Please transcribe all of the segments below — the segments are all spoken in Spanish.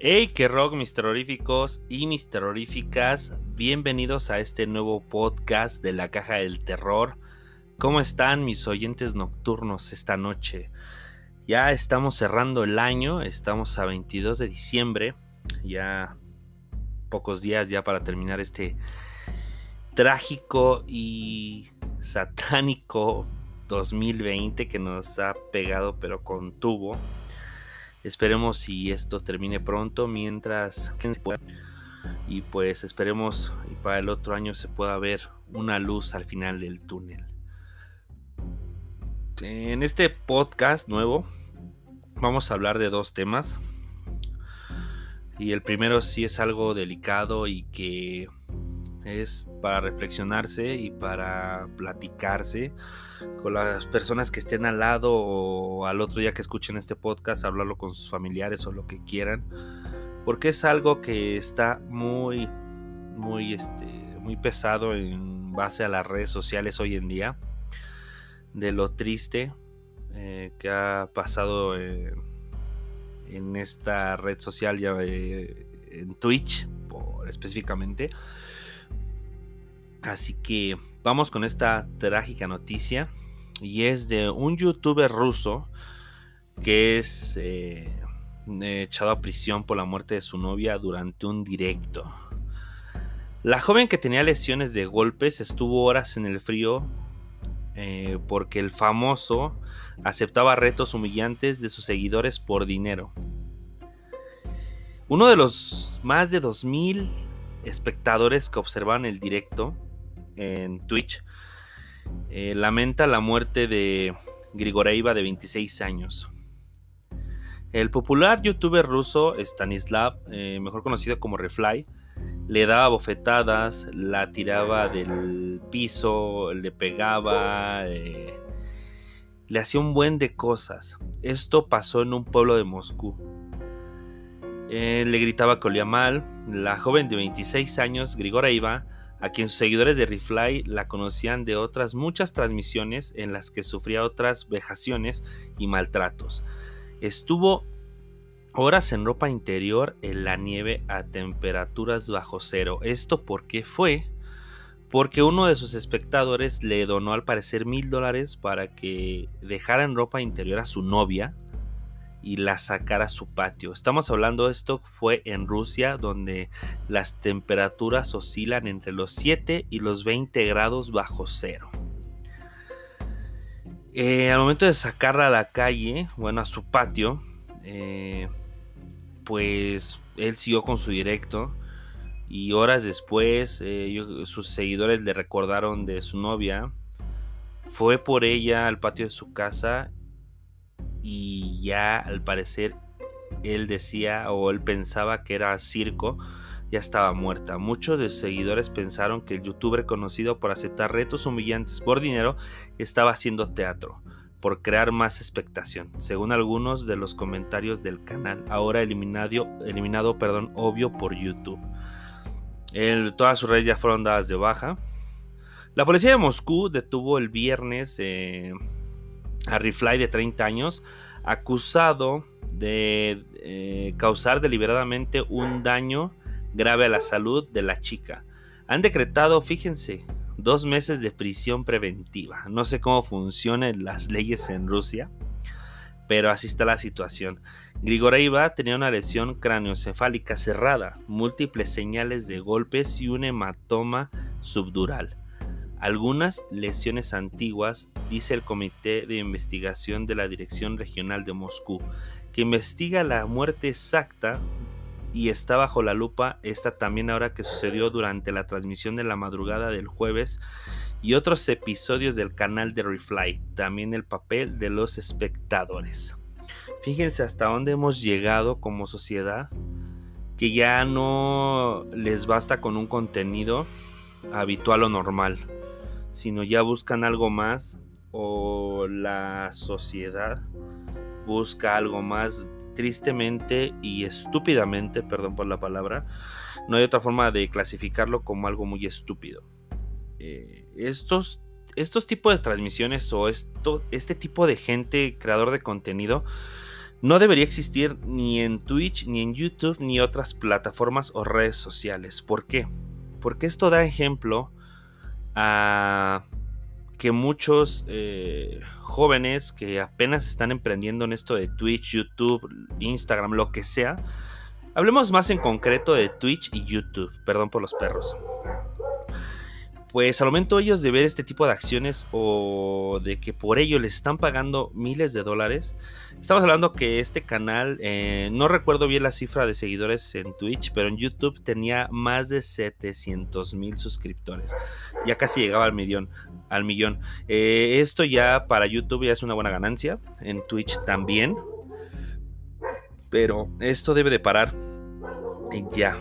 Hey, qué rock, mis terroríficos y mis terroríficas. Bienvenidos a este nuevo podcast de la Caja del Terror. ¿Cómo están mis oyentes nocturnos esta noche? Ya estamos cerrando el año, estamos a 22 de diciembre, ya pocos días ya para terminar este trágico y satánico 2020 que nos ha pegado pero con tubo. Esperemos si esto termine pronto mientras y pues esperemos y para el otro año se pueda ver una luz al final del túnel. En este podcast nuevo vamos a hablar de dos temas. Y el primero sí es algo delicado y que es para reflexionarse y para platicarse con las personas que estén al lado o al otro día que escuchen este podcast, hablarlo con sus familiares o lo que quieran, porque es algo que está muy, muy, este, muy pesado en base a las redes sociales hoy en día, de lo triste eh, que ha pasado en esta red social ya eh, en Twitch por, específicamente Así que vamos con esta trágica noticia. Y es de un youtuber ruso que es eh, echado a prisión por la muerte de su novia durante un directo. La joven que tenía lesiones de golpes estuvo horas en el frío eh, porque el famoso aceptaba retos humillantes de sus seguidores por dinero. Uno de los más de 2.000 espectadores que observaban el directo en Twitch, eh, lamenta la muerte de Grigoreiva de 26 años. El popular youtuber ruso Stanislav, eh, mejor conocido como Refly, le daba bofetadas, la tiraba del piso, le pegaba, eh, le hacía un buen de cosas. Esto pasó en un pueblo de Moscú. le gritaba que olía mal. La joven de 26 años, Grigoreva, a quien sus seguidores de Refly la conocían de otras muchas transmisiones en las que sufría otras vejaciones y maltratos. Estuvo horas en ropa interior en la nieve a temperaturas bajo cero. ¿Esto por qué fue? Porque uno de sus espectadores le donó al parecer mil dólares para que dejara en ropa interior a su novia y la sacar a su patio. Estamos hablando, esto fue en Rusia, donde las temperaturas oscilan entre los 7 y los 20 grados bajo cero. Eh, al momento de sacarla a la calle, bueno, a su patio, eh, pues él siguió con su directo. Y horas después, eh, sus seguidores le recordaron de su novia. Fue por ella al patio de su casa y ya al parecer él decía o él pensaba que era circo, ya estaba muerta. Muchos de sus seguidores pensaron que el youtuber conocido por aceptar retos humillantes por dinero estaba haciendo teatro, por crear más expectación, según algunos de los comentarios del canal, ahora eliminado, eliminado perdón, obvio por YouTube. todas sus redes ya fueron dadas de baja. La policía de Moscú detuvo el viernes eh, Harry Fly de 30 años, acusado de eh, causar deliberadamente un daño grave a la salud de la chica. Han decretado, fíjense, dos meses de prisión preventiva. No sé cómo funcionan las leyes en Rusia, pero así está la situación. Grigoreva tenía una lesión craneoencefálica cerrada, múltiples señales de golpes y un hematoma subdural algunas lesiones antiguas, dice el Comité de Investigación de la Dirección Regional de Moscú, que investiga la muerte exacta y está bajo la lupa esta también ahora que sucedió durante la transmisión de la madrugada del jueves y otros episodios del canal de Refly, también el papel de los espectadores. Fíjense hasta dónde hemos llegado como sociedad, que ya no les basta con un contenido habitual o normal sino ya buscan algo más o la sociedad busca algo más tristemente y estúpidamente, perdón por la palabra, no hay otra forma de clasificarlo como algo muy estúpido. Eh, estos, estos tipos de transmisiones o esto, este tipo de gente, creador de contenido, no debería existir ni en Twitch, ni en YouTube, ni otras plataformas o redes sociales. ¿Por qué? Porque esto da ejemplo a que muchos eh, jóvenes que apenas están emprendiendo en esto de Twitch, YouTube, Instagram, lo que sea, hablemos más en concreto de Twitch y YouTube, perdón por los perros pues al momento ellos de ver este tipo de acciones o de que por ello les están pagando miles de dólares, estamos hablando que este canal, eh, no recuerdo bien la cifra de seguidores en Twitch, pero en YouTube tenía más de 700 mil suscriptores, ya casi llegaba al millón. Al millón. Eh, esto ya para YouTube ya es una buena ganancia, en Twitch también, pero esto debe de parar ya,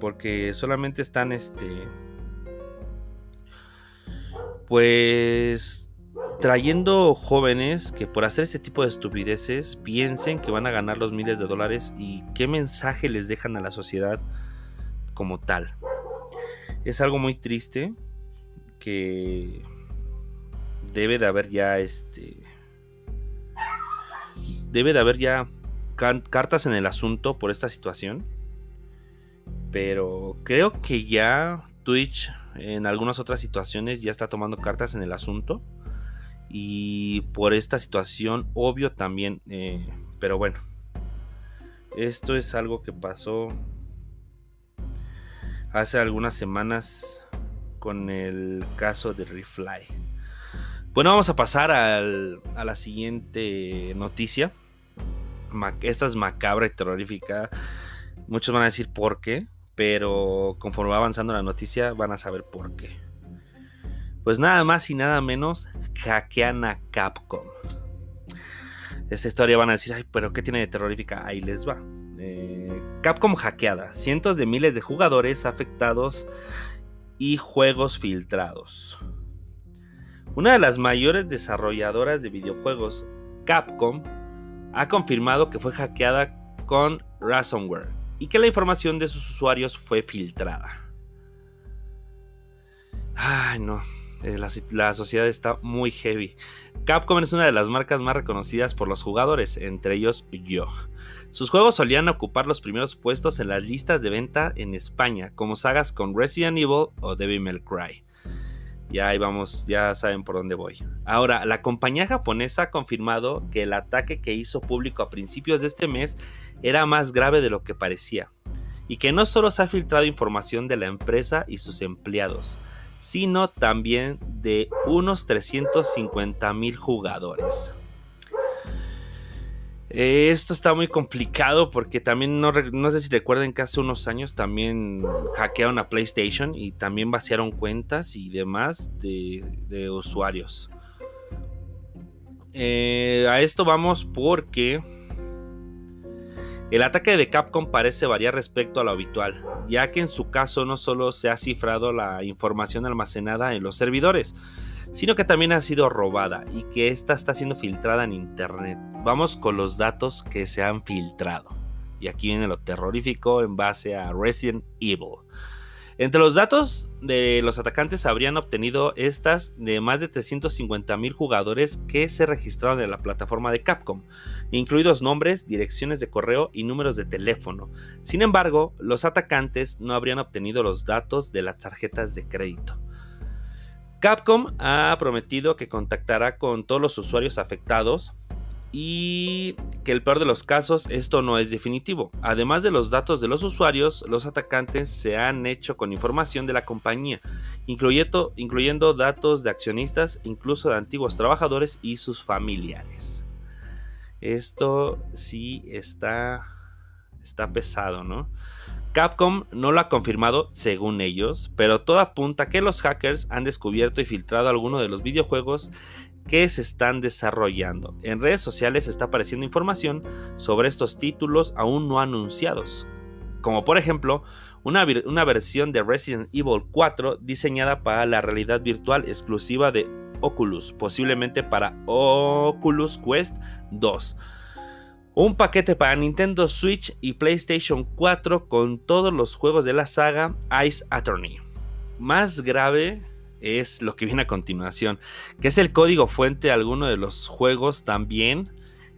porque solamente están este pues trayendo jóvenes que por hacer este tipo de estupideces piensen que van a ganar los miles de dólares y qué mensaje les dejan a la sociedad como tal. Es algo muy triste que debe de haber ya este debe de haber ya cartas en el asunto por esta situación. Pero creo que ya Twitch en algunas otras situaciones ya está tomando cartas en el asunto. Y por esta situación, obvio también. Eh, pero bueno, esto es algo que pasó hace algunas semanas con el caso de Refly. Bueno, vamos a pasar a la siguiente noticia. Esta es macabra y terrorífica. Muchos van a decir por qué pero conforme va avanzando la noticia van a saber por qué. Pues nada más y nada menos hackean a Capcom. Esta historia van a decir, ay, pero ¿qué tiene de terrorífica? Ahí les va. Eh, Capcom hackeada, cientos de miles de jugadores afectados y juegos filtrados. Una de las mayores desarrolladoras de videojuegos, Capcom, ha confirmado que fue hackeada con Ransomware, y que la información de sus usuarios fue filtrada. Ay, no. Eh, la, sociedad está muy heavy. Capcom es una de las marcas más reconocidas por los jugadores, entre ellos yo. Sus juegos solían ocupar los primeros puestos en las listas de venta en España, como sagas con Resident Evil o Devil May Cry. Ya ahí vamos, ya saben por dónde voy. Ahora, la compañía japonesa ha confirmado que el ataque que hizo público a principios de este mes era más grave de lo que parecía, y que no solo se ha filtrado información de la empresa y sus empleados, sino también de unos 350 mil jugadores. Esto está muy complicado porque también no, sé si recuerden que hace unos años también hackearon a PlayStation y también vaciaron cuentas y demás de, usuarios. Eh, a esto vamos porque el ataque de Capcom parece variar respecto a lo habitual, ya que en su caso no solo se ha cifrado la información almacenada en los servidores, sino que también ha sido robada y que esta está siendo filtrada en internet. Vamos con los datos que se han filtrado. Y aquí viene lo terrorífico en base a Resident Evil. Entre los datos de los atacantes habrían obtenido estas de más de 350 mil jugadores que se registraron en la plataforma de Capcom, incluidos nombres, direcciones de correo y números de teléfono. Sin embargo, los atacantes no habrían obtenido los datos de las tarjetas de crédito. Capcom ha prometido que contactará con todos los usuarios afectados y que el peor de los casos esto no es definitivo. Además de los datos de los usuarios, los atacantes se han hecho con información de la compañía, incluyendo, incluyendo datos de accionistas, incluso de antiguos trabajadores y sus familiares. Esto sí está, está pesado, ¿no? Capcom no lo ha confirmado según ellos, pero todo apunta que los hackers han descubierto y filtrado algunos de los videojuegos que se están desarrollando. En redes sociales está apareciendo información sobre estos títulos aún no anunciados, como por ejemplo una, una, versión de Resident Evil 4 diseñada para la realidad virtual exclusiva de Oculus, posiblemente para Oculus Quest 2 un paquete para Nintendo Switch y PlayStation 4 con todos los juegos de la saga Ice Attorney. Más grave es lo que viene a continuación, que es el código fuente de alguno de los juegos también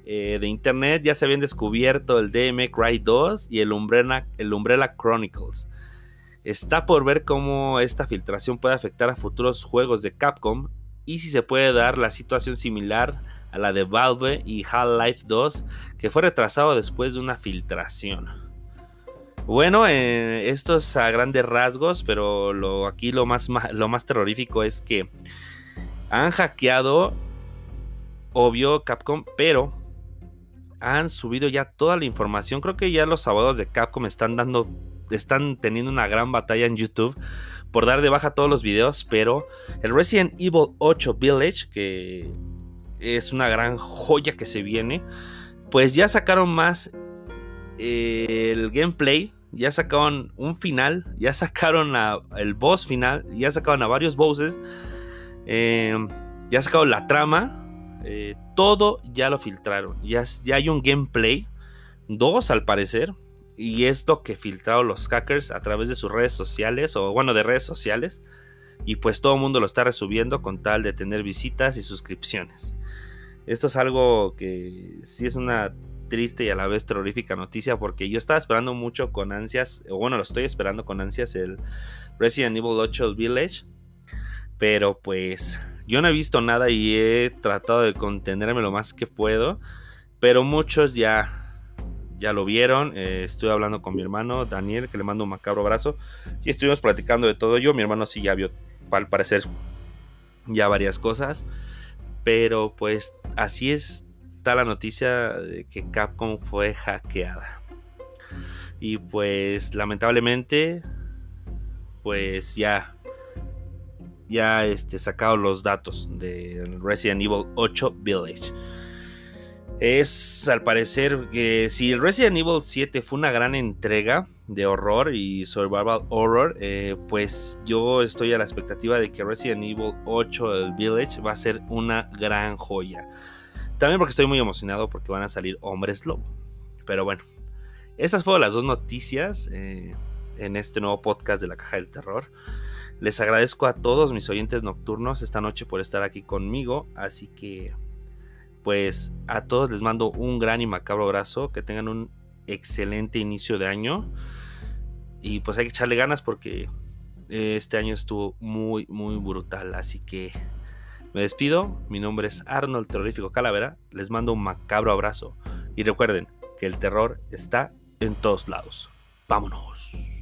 eh, de internet ya se habían descubierto el DM Cry 2 y el Umbrella, el Umbrella Chronicles. Está por ver cómo esta filtración puede afectar a futuros juegos de Capcom y si se puede dar la situación similar a la de Valve y Half-Life 2 que fue retrasado después de una filtración. Bueno, eh, esto es a grandes rasgos, pero lo, aquí lo más, lo más terrorífico es que han hackeado, obvio, Capcom, pero han subido ya toda la información. Creo que ya los abogados de Capcom están dando, están teniendo una gran batalla en YouTube por dar de baja todos los videos, pero el Resident Evil 8 Village, que es una gran joya que se viene, pues ya sacaron más eh, el gameplay, ya sacaron un final, ya sacaron el boss final, ya sacaron a varios bosses, eh, ya sacaron la trama, eh, todo ya lo filtraron. Ya, ya hay un gameplay. Dos al parecer. Y esto que filtraron los hackers a través de sus redes sociales. O bueno, de redes sociales. Y pues todo el mundo lo está resubiendo con tal de tener visitas y suscripciones. Esto es algo que sí es una triste y a la vez terrorífica noticia porque yo estaba esperando mucho con ansias, o bueno, lo estoy esperando con ansias el Resident Evil 8 Village, pero pues yo no he visto nada y he tratado de contenerme lo más que puedo. Pero muchos ya, ya lo vieron. Eh, estoy hablando con mi hermano Daniel, que le mando un macabro abrazo. Y estuvimos platicando de todo yo. Mi hermano sí ya vio, al parecer, ya varias cosas. Pero pues así está la noticia de que Capcom fue hackeada. Y pues lamentablemente, pues ya ya este, sacado los datos de Resident Evil 8 Village. Es al parecer que si Resident Evil 7 fue una gran entrega de horror y survival horror, eh, pues yo estoy a la expectativa de que Resident Evil 8 el Village va a ser una gran joya. También porque estoy muy emocionado porque van a salir hombres lobo. Pero bueno, estas fueron las dos noticias eh, en este nuevo podcast de la Caja del Terror. Les agradezco a todos mis oyentes nocturnos esta noche por estar aquí conmigo. Así que, pues a todos les mando un gran y macabro abrazo. Que tengan un excelente inicio de año. Y pues hay que echarle ganas porque este año estuvo muy, muy brutal. Así que me despido. Mi nombre es Arnold Terrorífico Calavera. Les mando un macabro abrazo. Y recuerden que el terror está en todos lados. Vámonos.